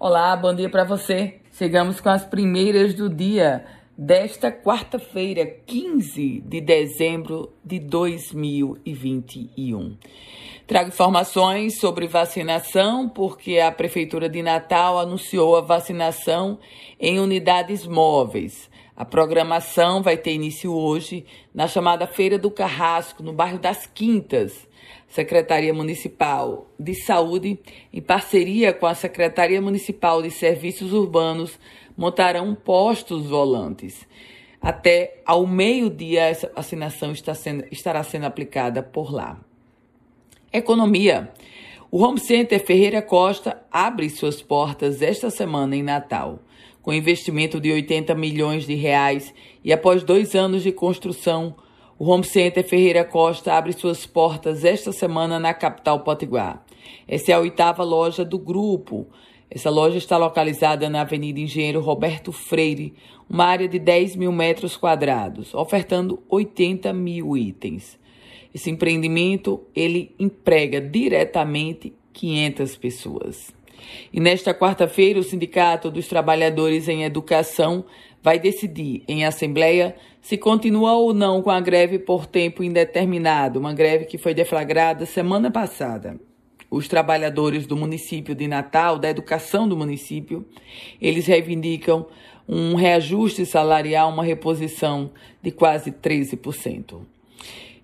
Olá, bom dia para você. Chegamos com as primeiras do dia desta quarta-feira, 15 de dezembro de 2021. Trago informações sobre vacinação, porque a Prefeitura de Natal anunciou a vacinação em unidades móveis. A programação vai ter início hoje na chamada Feira do Carrasco, no bairro das Quintas. Secretaria Municipal de Saúde, em parceria com a Secretaria Municipal de Serviços Urbanos, montarão postos volantes. Até ao meio-dia, essa vacinação está sendo, estará sendo aplicada por lá. Economia. O Home Center Ferreira Costa abre suas portas esta semana em Natal. Com investimento de 80 milhões de reais e após dois anos de construção, o Home Center Ferreira Costa abre suas portas esta semana na capital potiguar. Essa é a oitava loja do grupo. Essa loja está localizada na Avenida Engenheiro Roberto Freire, uma área de 10 mil metros quadrados, ofertando 80 mil itens. Esse empreendimento ele emprega diretamente 500 pessoas. E nesta quarta-feira, o Sindicato dos Trabalhadores em Educação vai decidir em assembleia se continua ou não com a greve por tempo indeterminado, uma greve que foi deflagrada semana passada. Os trabalhadores do município de Natal, da educação do município, eles reivindicam um reajuste salarial, uma reposição de quase 13%.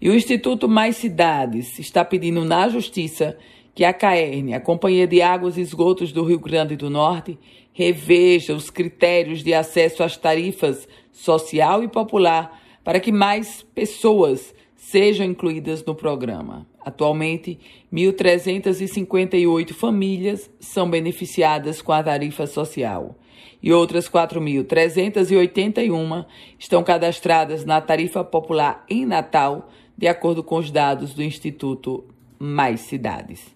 E o Instituto Mais Cidades está pedindo na Justiça que a CAERN, a Companhia de Águas e Esgotos do Rio Grande do Norte, reveja os critérios de acesso às tarifas social e popular para que mais pessoas sejam incluídas no programa. Atualmente, 1.358 famílias são beneficiadas com a tarifa social e outras 4.381 estão cadastradas na tarifa popular em Natal, de acordo com os dados do Instituto Mais Cidades.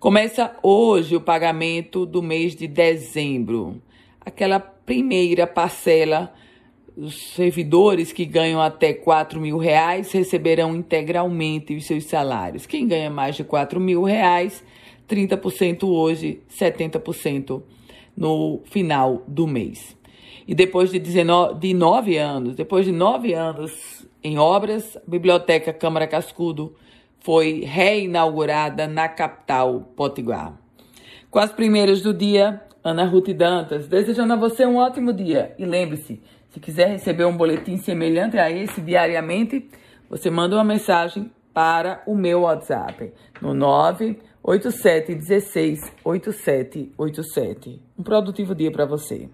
Começa hoje o pagamento do mês de dezembro. Aquela primeira parcela, os servidores que ganham até 4 mil reais receberão integralmente os seus salários. Quem ganha mais de 4 mil reais, 30% hoje, 70% no final do mês. E depois de, 19, de nove anos, depois de nove anos em obras, a Biblioteca Câmara Cascudo foi reinaugurada na capital potiguar. Com as primeiras do dia, Ana Ruth Dantas, desejando a você um ótimo dia. E lembre-se, se quiser receber um boletim semelhante a esse diariamente, você manda uma mensagem para o meu WhatsApp no 987168787. Um produtivo dia para você.